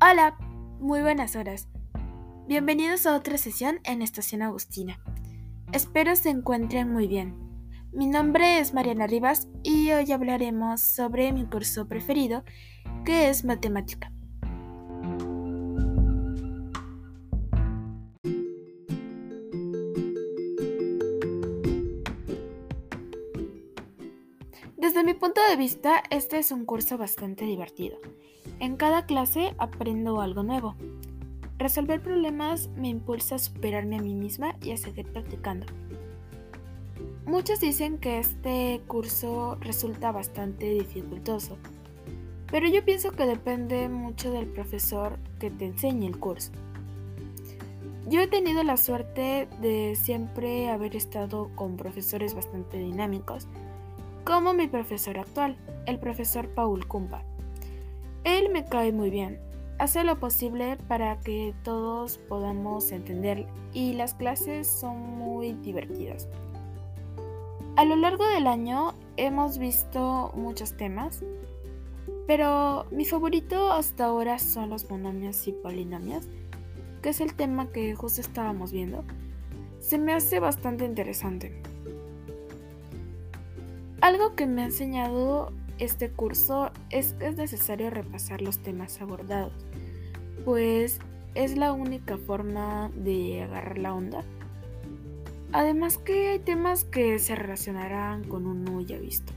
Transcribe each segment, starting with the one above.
Hola, muy buenas horas. Bienvenidos a otra sesión en Estación Agustina. Espero se encuentren muy bien. Mi nombre es Mariana Rivas y hoy hablaremos sobre mi curso preferido, que es matemática. Desde mi punto de vista, este es un curso bastante divertido. En cada clase aprendo algo nuevo. Resolver problemas me impulsa a superarme a mí misma y a seguir practicando. Muchos dicen que este curso resulta bastante dificultoso, pero yo pienso que depende mucho del profesor que te enseñe el curso. Yo he tenido la suerte de siempre haber estado con profesores bastante dinámicos, como mi profesor actual, el profesor Paul Kumpa. Él me cae muy bien, hace lo posible para que todos podamos entender y las clases son muy divertidas. A lo largo del año hemos visto muchos temas, pero mi favorito hasta ahora son los monomios y polinomios, que es el tema que justo estábamos viendo. Se me hace bastante interesante. Algo que me ha enseñado este curso es que es necesario repasar los temas abordados, pues es la única forma de agarrar la onda. Además que hay temas que se relacionarán con uno ya visto.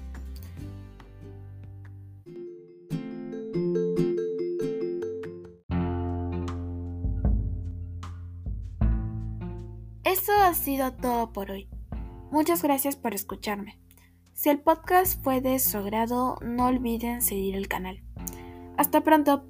Eso ha sido todo por hoy. Muchas gracias por escucharme. Si el podcast fue de su agrado, no olviden seguir el canal. Hasta pronto.